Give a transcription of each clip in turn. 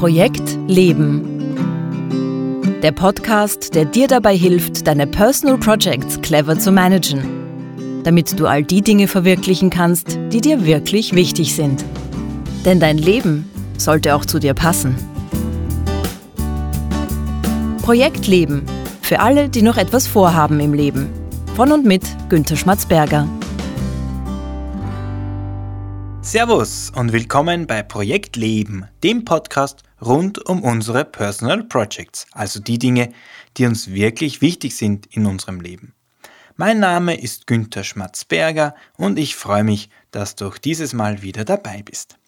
Projekt Leben. Der Podcast, der dir dabei hilft, deine Personal Projects clever zu managen, damit du all die Dinge verwirklichen kannst, die dir wirklich wichtig sind. Denn dein Leben sollte auch zu dir passen. Projekt Leben. Für alle, die noch etwas vorhaben im Leben. Von und mit Günter Schmatzberger. Servus und willkommen bei Projekt Leben, dem Podcast rund um unsere Personal Projects, also die Dinge, die uns wirklich wichtig sind in unserem Leben. Mein Name ist Günther Schmatzberger und ich freue mich, dass du auch dieses Mal wieder dabei bist.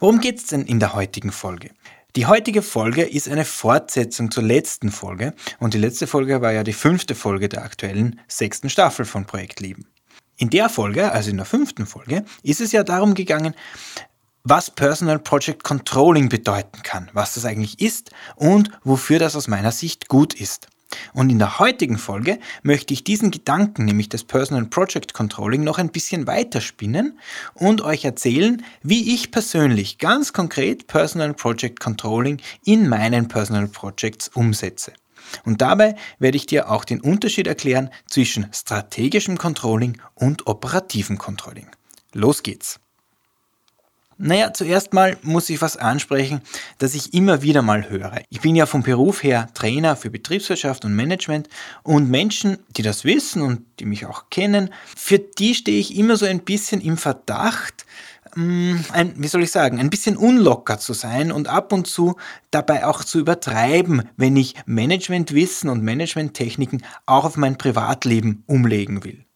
Worum geht es denn in der heutigen Folge? Die heutige Folge ist eine Fortsetzung zur letzten Folge und die letzte Folge war ja die fünfte Folge der aktuellen sechsten Staffel von Projekt Leben. In der Folge, also in der fünften Folge, ist es ja darum gegangen, was Personal Project Controlling bedeuten kann, was das eigentlich ist und wofür das aus meiner Sicht gut ist. Und in der heutigen Folge möchte ich diesen Gedanken, nämlich das Personal Project Controlling, noch ein bisschen weiterspinnen und euch erzählen, wie ich persönlich ganz konkret Personal Project Controlling in meinen Personal Projects umsetze. Und dabei werde ich dir auch den Unterschied erklären zwischen strategischem Controlling und operativem Controlling. Los geht's! Naja, zuerst mal muss ich was ansprechen, das ich immer wieder mal höre. Ich bin ja vom Beruf her Trainer für Betriebswirtschaft und Management und Menschen, die das wissen und die mich auch kennen, für die stehe ich immer so ein bisschen im Verdacht, Mm, ein, wie soll ich sagen, ein bisschen unlocker zu sein und ab und zu dabei auch zu übertreiben, wenn ich Managementwissen und Managementtechniken auch auf mein Privatleben umlegen will.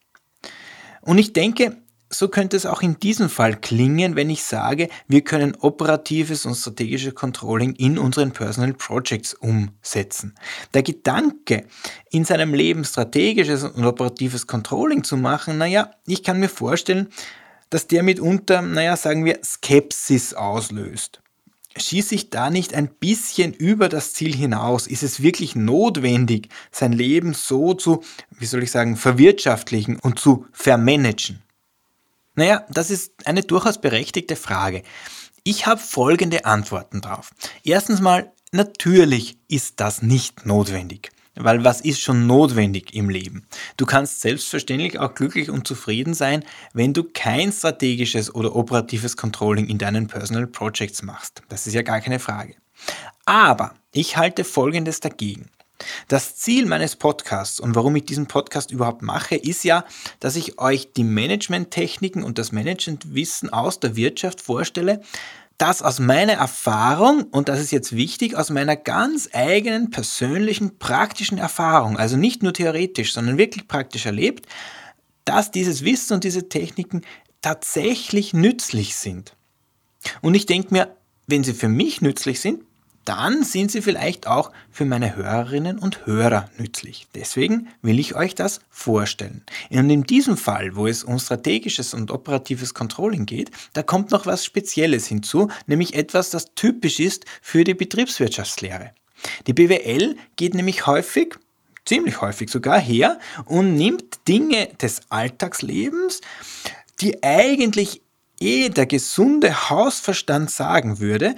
Und ich denke, so könnte es auch in diesem Fall klingen, wenn ich sage, wir können operatives und strategisches Controlling in unseren Personal Projects umsetzen. Der Gedanke, in seinem Leben strategisches und operatives Controlling zu machen, naja, ich kann mir vorstellen, dass der mitunter, naja, sagen wir, Skepsis auslöst. Schieße ich da nicht ein bisschen über das Ziel hinaus? Ist es wirklich notwendig, sein Leben so zu, wie soll ich sagen, verwirtschaftlichen und zu vermanagen? Naja, das ist eine durchaus berechtigte Frage. Ich habe folgende Antworten drauf. Erstens mal, natürlich ist das nicht notwendig. Weil was ist schon notwendig im Leben? Du kannst selbstverständlich auch glücklich und zufrieden sein, wenn du kein strategisches oder operatives Controlling in deinen Personal Projects machst. Das ist ja gar keine Frage. Aber ich halte Folgendes dagegen. Das Ziel meines Podcasts und warum ich diesen Podcast überhaupt mache, ist ja, dass ich euch die Management-Techniken und das Managementwissen aus der Wirtschaft vorstelle, das aus meiner Erfahrung, und das ist jetzt wichtig, aus meiner ganz eigenen, persönlichen, praktischen Erfahrung, also nicht nur theoretisch, sondern wirklich praktisch erlebt, dass dieses Wissen und diese Techniken tatsächlich nützlich sind. Und ich denke mir, wenn sie für mich nützlich sind, dann sind sie vielleicht auch für meine Hörerinnen und Hörer nützlich. Deswegen will ich euch das vorstellen. Und in diesem Fall, wo es um strategisches und operatives Controlling geht, da kommt noch was Spezielles hinzu, nämlich etwas, das typisch ist für die Betriebswirtschaftslehre. Die BWL geht nämlich häufig, ziemlich häufig sogar her und nimmt Dinge des Alltagslebens, die eigentlich eh der gesunde Hausverstand sagen würde,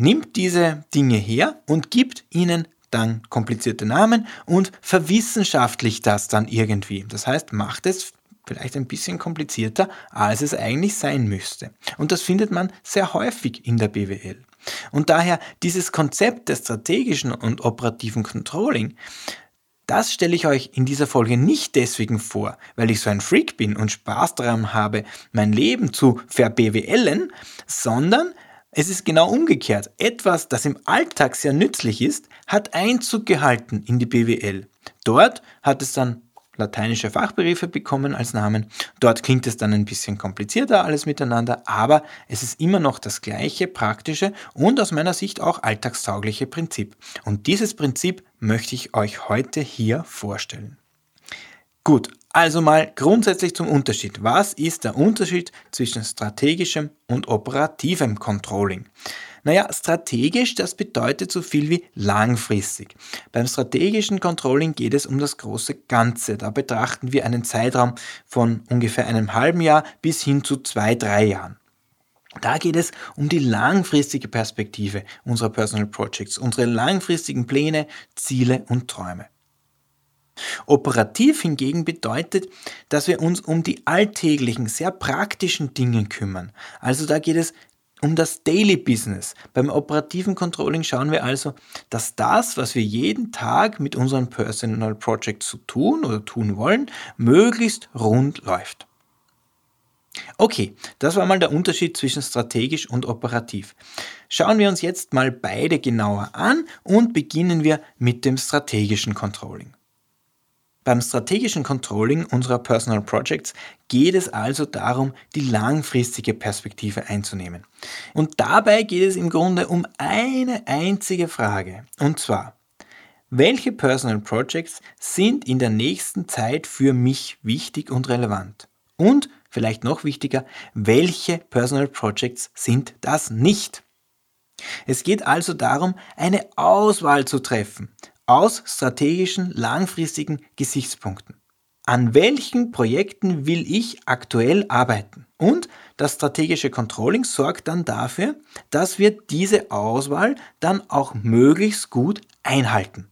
nimmt diese Dinge her und gibt ihnen dann komplizierte Namen und verwissenschaftlicht das dann irgendwie. Das heißt, macht es vielleicht ein bisschen komplizierter, als es eigentlich sein müsste. Und das findet man sehr häufig in der BWL. Und daher dieses Konzept des strategischen und operativen Controlling, das stelle ich euch in dieser Folge nicht deswegen vor, weil ich so ein Freak bin und Spaß daran habe, mein Leben zu verbWLen, sondern es ist genau umgekehrt. Etwas, das im Alltag sehr nützlich ist, hat Einzug gehalten in die BWL. Dort hat es dann lateinische Fachbegriffe bekommen als Namen. Dort klingt es dann ein bisschen komplizierter alles miteinander, aber es ist immer noch das gleiche praktische und aus meiner Sicht auch alltagstaugliche Prinzip. Und dieses Prinzip möchte ich euch heute hier vorstellen. Gut, also mal grundsätzlich zum Unterschied. Was ist der Unterschied zwischen strategischem und operativem Controlling? Naja, strategisch, das bedeutet so viel wie langfristig. Beim strategischen Controlling geht es um das große Ganze. Da betrachten wir einen Zeitraum von ungefähr einem halben Jahr bis hin zu zwei, drei Jahren. Da geht es um die langfristige Perspektive unserer Personal Projects, unsere langfristigen Pläne, Ziele und Träume. Operativ hingegen bedeutet, dass wir uns um die alltäglichen, sehr praktischen Dinge kümmern. Also da geht es um das Daily Business. Beim operativen Controlling schauen wir also, dass das, was wir jeden Tag mit unseren Personal Projects zu tun oder tun wollen, möglichst rund läuft. Okay, das war mal der Unterschied zwischen strategisch und operativ. Schauen wir uns jetzt mal beide genauer an und beginnen wir mit dem strategischen Controlling. Beim strategischen Controlling unserer Personal Projects geht es also darum, die langfristige Perspektive einzunehmen. Und dabei geht es im Grunde um eine einzige Frage. Und zwar, welche Personal Projects sind in der nächsten Zeit für mich wichtig und relevant? Und vielleicht noch wichtiger, welche Personal Projects sind das nicht? Es geht also darum, eine Auswahl zu treffen aus strategischen, langfristigen Gesichtspunkten. An welchen Projekten will ich aktuell arbeiten? Und das strategische Controlling sorgt dann dafür, dass wir diese Auswahl dann auch möglichst gut einhalten.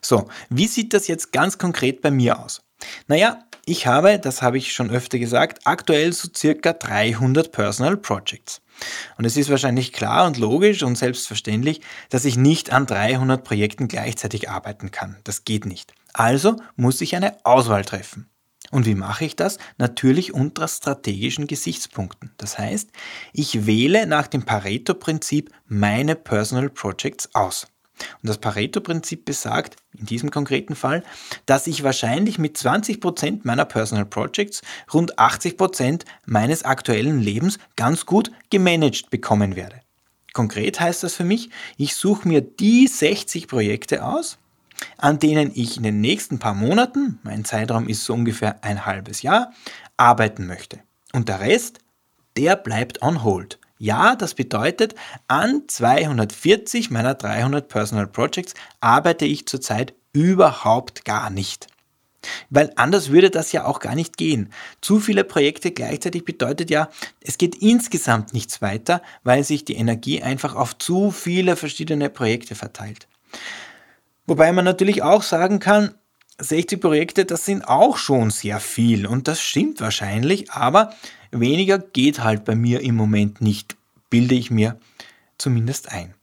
So, wie sieht das jetzt ganz konkret bei mir aus? Naja, ich habe, das habe ich schon öfter gesagt, aktuell so circa 300 Personal Projects. Und es ist wahrscheinlich klar und logisch und selbstverständlich, dass ich nicht an 300 Projekten gleichzeitig arbeiten kann. Das geht nicht. Also muss ich eine Auswahl treffen. Und wie mache ich das? Natürlich unter strategischen Gesichtspunkten. Das heißt, ich wähle nach dem Pareto-Prinzip meine Personal Projects aus. Und das Pareto-Prinzip besagt, in diesem konkreten Fall, dass ich wahrscheinlich mit 20% meiner Personal Projects rund 80% meines aktuellen Lebens ganz gut gemanagt bekommen werde. Konkret heißt das für mich, ich suche mir die 60 Projekte aus, an denen ich in den nächsten paar Monaten, mein Zeitraum ist so ungefähr ein halbes Jahr, arbeiten möchte. Und der Rest, der bleibt on hold. Ja, das bedeutet, an 240 meiner 300 Personal Projects arbeite ich zurzeit überhaupt gar nicht. Weil anders würde das ja auch gar nicht gehen. Zu viele Projekte gleichzeitig bedeutet ja, es geht insgesamt nichts weiter, weil sich die Energie einfach auf zu viele verschiedene Projekte verteilt. Wobei man natürlich auch sagen kann, 60 Projekte, das sind auch schon sehr viel und das stimmt wahrscheinlich, aber Weniger geht halt bei mir im Moment nicht, bilde ich mir zumindest ein.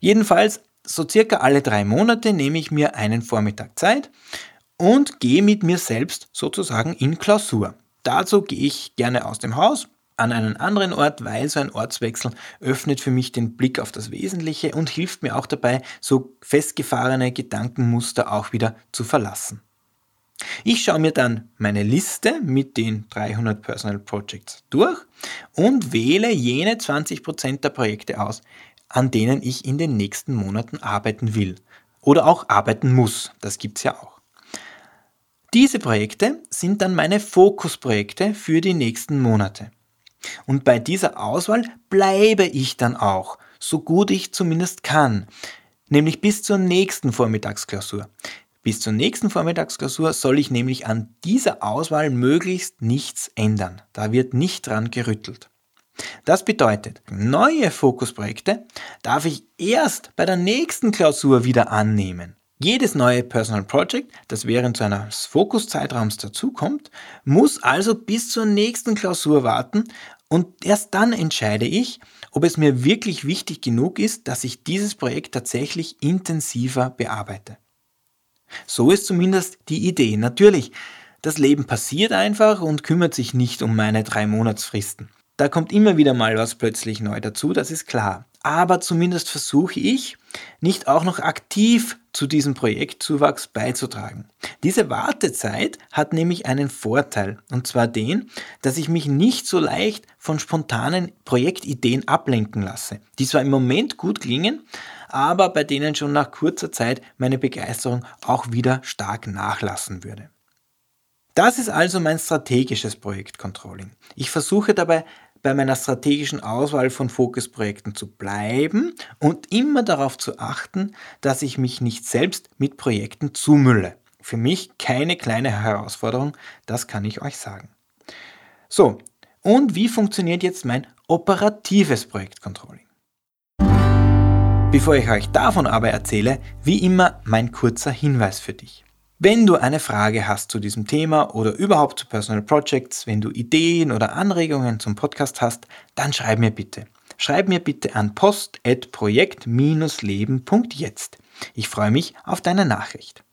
Jedenfalls, so circa alle drei Monate nehme ich mir einen Vormittag Zeit und gehe mit mir selbst sozusagen in Klausur. Dazu gehe ich gerne aus dem Haus an einen anderen Ort, weil so ein Ortswechsel öffnet für mich den Blick auf das Wesentliche und hilft mir auch dabei, so festgefahrene Gedankenmuster auch wieder zu verlassen. Ich schaue mir dann meine Liste mit den 300 Personal Projects durch und wähle jene 20% der Projekte aus, an denen ich in den nächsten Monaten arbeiten will oder auch arbeiten muss. Das gibt es ja auch. Diese Projekte sind dann meine Fokusprojekte für die nächsten Monate. Und bei dieser Auswahl bleibe ich dann auch, so gut ich zumindest kann, nämlich bis zur nächsten Vormittagsklausur. Bis zur nächsten Vormittagsklausur soll ich nämlich an dieser Auswahl möglichst nichts ändern. Da wird nicht dran gerüttelt. Das bedeutet, neue Fokusprojekte darf ich erst bei der nächsten Klausur wieder annehmen. Jedes neue Personal Project, das während so eines Fokuszeitraums dazukommt, muss also bis zur nächsten Klausur warten und erst dann entscheide ich, ob es mir wirklich wichtig genug ist, dass ich dieses Projekt tatsächlich intensiver bearbeite. So ist zumindest die Idee. Natürlich, das Leben passiert einfach und kümmert sich nicht um meine drei Monatsfristen. Da kommt immer wieder mal was plötzlich neu dazu, das ist klar. Aber zumindest versuche ich, nicht auch noch aktiv zu diesem Projektzuwachs beizutragen. Diese Wartezeit hat nämlich einen Vorteil, und zwar den, dass ich mich nicht so leicht von spontanen Projektideen ablenken lasse, die zwar im Moment gut klingen, aber bei denen schon nach kurzer Zeit meine Begeisterung auch wieder stark nachlassen würde. Das ist also mein strategisches Projektcontrolling. Ich versuche dabei bei meiner strategischen Auswahl von Fokusprojekten zu bleiben und immer darauf zu achten, dass ich mich nicht selbst mit Projekten zumülle. Für mich keine kleine Herausforderung, das kann ich euch sagen. So, Und wie funktioniert jetzt mein operatives Projektcontrolling? Bevor ich euch davon aber erzähle, wie immer mein kurzer Hinweis für dich. Wenn du eine Frage hast zu diesem Thema oder überhaupt zu Personal Projects, wenn du Ideen oder Anregungen zum Podcast hast, dann schreib mir bitte. Schreib mir bitte an post.projekt-leben.jetzt. Ich freue mich auf deine Nachricht.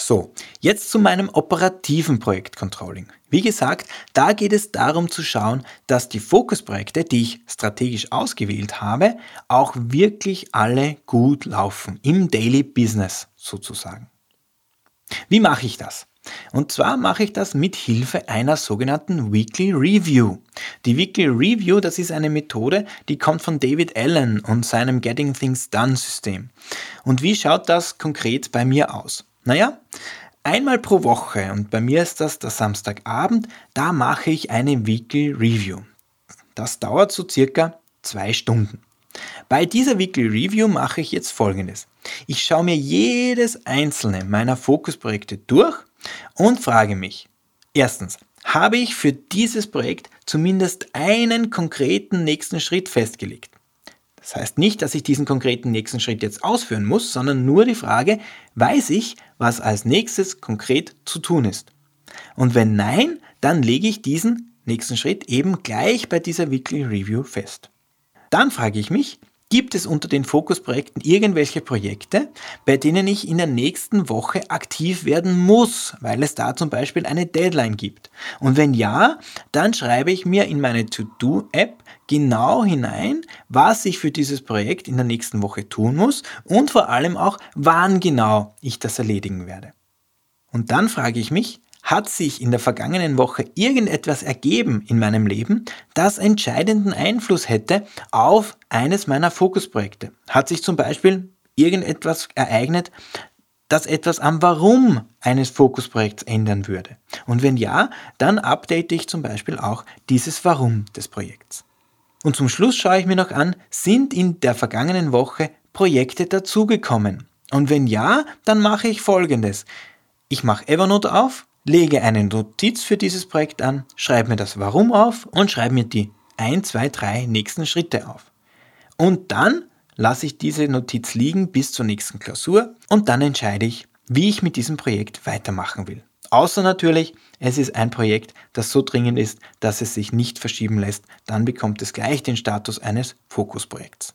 So, jetzt zu meinem operativen Projektcontrolling. Wie gesagt, da geht es darum zu schauen, dass die Fokusprojekte, die ich strategisch ausgewählt habe, auch wirklich alle gut laufen, im Daily Business sozusagen. Wie mache ich das? Und zwar mache ich das mit Hilfe einer sogenannten Weekly Review. Die Weekly Review, das ist eine Methode, die kommt von David Allen und seinem Getting Things Done System. Und wie schaut das konkret bei mir aus? Naja, einmal pro Woche, und bei mir ist das der Samstagabend, da mache ich eine Weekly Review. Das dauert so circa zwei Stunden. Bei dieser Weekly Review mache ich jetzt folgendes. Ich schaue mir jedes einzelne meiner Fokusprojekte durch und frage mich, erstens, habe ich für dieses Projekt zumindest einen konkreten nächsten Schritt festgelegt? Das heißt nicht, dass ich diesen konkreten nächsten Schritt jetzt ausführen muss, sondern nur die Frage, weiß ich, was als nächstes konkret zu tun ist? Und wenn nein, dann lege ich diesen nächsten Schritt eben gleich bei dieser Weekly Review fest. Dann frage ich mich, Gibt es unter den Fokusprojekten irgendwelche Projekte, bei denen ich in der nächsten Woche aktiv werden muss, weil es da zum Beispiel eine Deadline gibt? Und wenn ja, dann schreibe ich mir in meine To-Do-App genau hinein, was ich für dieses Projekt in der nächsten Woche tun muss und vor allem auch, wann genau ich das erledigen werde. Und dann frage ich mich, hat sich in der vergangenen Woche irgendetwas ergeben in meinem Leben, das entscheidenden Einfluss hätte auf eines meiner Fokusprojekte? Hat sich zum Beispiel irgendetwas ereignet, das etwas am Warum eines Fokusprojekts ändern würde? Und wenn ja, dann update ich zum Beispiel auch dieses Warum des Projekts. Und zum Schluss schaue ich mir noch an, sind in der vergangenen Woche Projekte dazugekommen? Und wenn ja, dann mache ich folgendes. Ich mache Evernote auf lege eine Notiz für dieses Projekt an, schreibe mir das Warum auf und schreibe mir die 1, 2, 3 nächsten Schritte auf. Und dann lasse ich diese Notiz liegen bis zur nächsten Klausur und dann entscheide ich, wie ich mit diesem Projekt weitermachen will. Außer natürlich, es ist ein Projekt, das so dringend ist, dass es sich nicht verschieben lässt, dann bekommt es gleich den Status eines Fokusprojekts.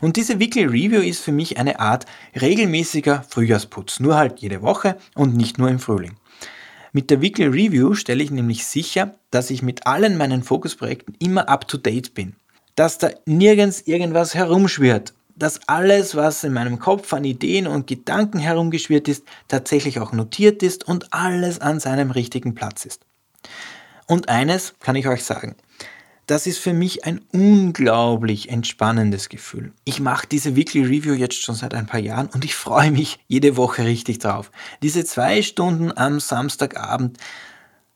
Und diese Weekly Review ist für mich eine Art regelmäßiger Frühjahrsputz, nur halt jede Woche und nicht nur im Frühling. Mit der Weekly Review stelle ich nämlich sicher, dass ich mit allen meinen Fokusprojekten immer up to date bin. Dass da nirgends irgendwas herumschwirrt. Dass alles, was in meinem Kopf an Ideen und Gedanken herumgeschwirrt ist, tatsächlich auch notiert ist und alles an seinem richtigen Platz ist. Und eines kann ich euch sagen. Das ist für mich ein unglaublich entspannendes Gefühl. Ich mache diese Weekly Review jetzt schon seit ein paar Jahren und ich freue mich jede Woche richtig drauf. Diese zwei Stunden am Samstagabend,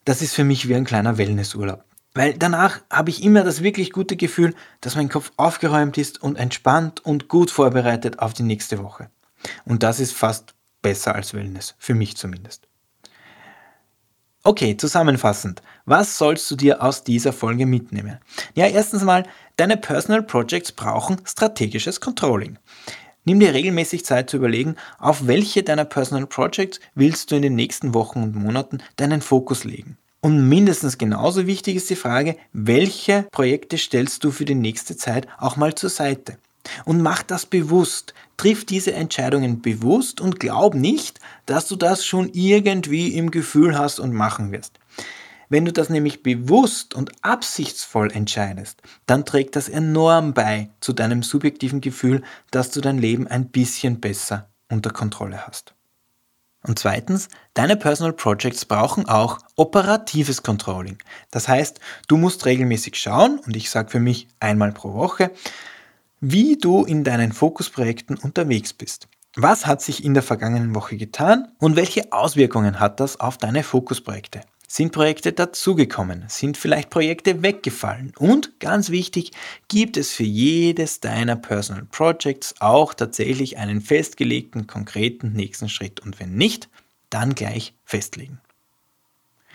das ist für mich wie ein kleiner Wellnessurlaub. Weil danach habe ich immer das wirklich gute Gefühl, dass mein Kopf aufgeräumt ist und entspannt und gut vorbereitet auf die nächste Woche. Und das ist fast besser als Wellness, für mich zumindest. Okay, zusammenfassend, was sollst du dir aus dieser Folge mitnehmen? Ja, erstens mal, deine Personal Projects brauchen strategisches Controlling. Nimm dir regelmäßig Zeit zu überlegen, auf welche deiner Personal Projects willst du in den nächsten Wochen und Monaten deinen Fokus legen. Und mindestens genauso wichtig ist die Frage, welche Projekte stellst du für die nächste Zeit auch mal zur Seite? Und mach das bewusst. Triff diese Entscheidungen bewusst und glaub nicht, dass du das schon irgendwie im Gefühl hast und machen wirst. Wenn du das nämlich bewusst und absichtsvoll entscheidest, dann trägt das enorm bei zu deinem subjektiven Gefühl, dass du dein Leben ein bisschen besser unter Kontrolle hast. Und zweitens, deine Personal Projects brauchen auch operatives Controlling. Das heißt, du musst regelmäßig schauen, und ich sage für mich einmal pro Woche, wie du in deinen Fokusprojekten unterwegs bist. Was hat sich in der vergangenen Woche getan und welche Auswirkungen hat das auf deine Fokusprojekte? Sind Projekte dazugekommen? Sind vielleicht Projekte weggefallen? Und ganz wichtig, gibt es für jedes deiner Personal Projects auch tatsächlich einen festgelegten, konkreten nächsten Schritt? Und wenn nicht, dann gleich festlegen.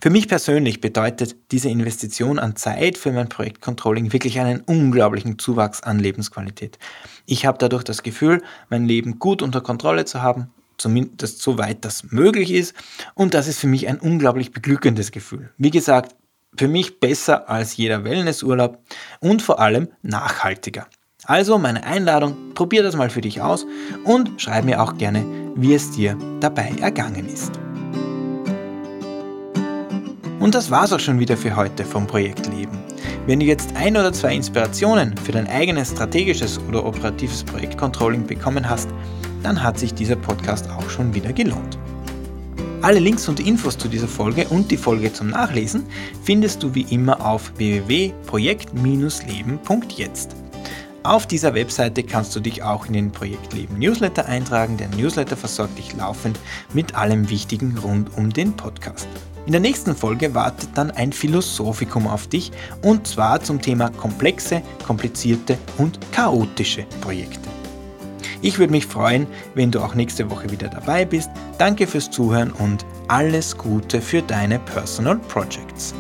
Für mich persönlich bedeutet diese Investition an Zeit für mein Projektcontrolling wirklich einen unglaublichen Zuwachs an Lebensqualität. Ich habe dadurch das Gefühl, mein Leben gut unter Kontrolle zu haben, zumindest soweit das möglich ist. Und das ist für mich ein unglaublich beglückendes Gefühl. Wie gesagt, für mich besser als jeder Wellnessurlaub und vor allem nachhaltiger. Also meine Einladung, probier das mal für dich aus und schreib mir auch gerne, wie es dir dabei ergangen ist. Und das war's auch schon wieder für heute vom Projekt Leben. Wenn du jetzt ein oder zwei Inspirationen für dein eigenes strategisches oder operatives Projektcontrolling bekommen hast, dann hat sich dieser Podcast auch schon wieder gelohnt. Alle Links und Infos zu dieser Folge und die Folge zum Nachlesen findest du wie immer auf www.projekt-leben.jetzt. Auf dieser Webseite kannst du dich auch in den Projektleben Newsletter eintragen. Der Newsletter versorgt dich laufend mit allem Wichtigen rund um den Podcast. In der nächsten Folge wartet dann ein Philosophikum auf dich und zwar zum Thema komplexe, komplizierte und chaotische Projekte. Ich würde mich freuen, wenn du auch nächste Woche wieder dabei bist. Danke fürs Zuhören und alles Gute für deine Personal Projects.